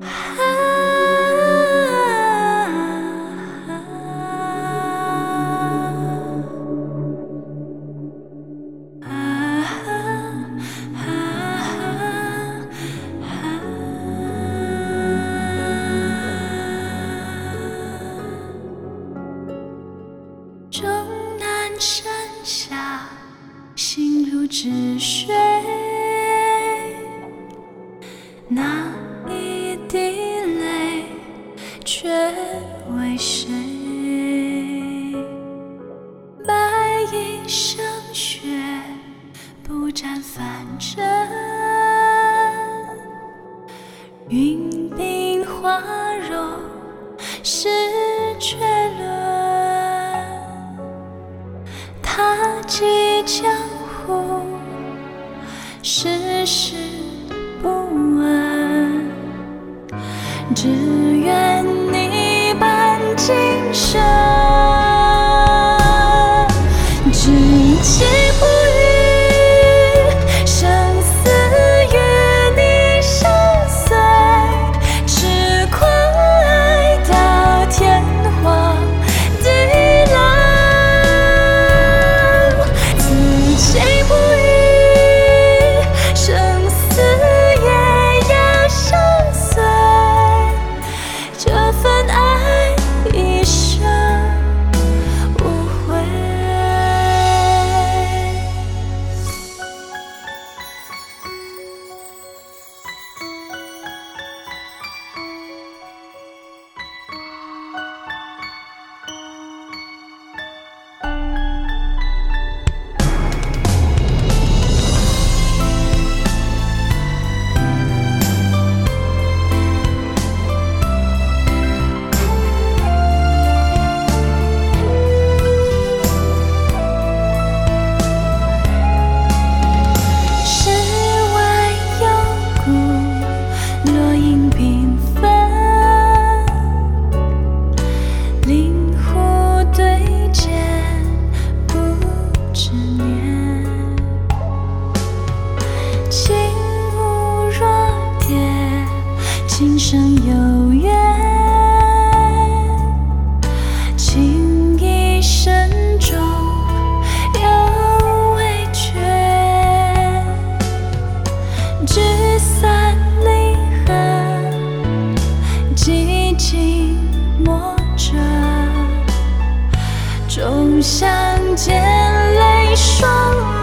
啊啊啊啊啊啊啊啊终南山下心如止水那为谁？白衣胜雪，不沾凡尘。云鬓花容，是绝伦。踏迹江湖，世事不闻。只。生有缘，情意深重又未绝，聚散离合，寂静默着，终相见泪双。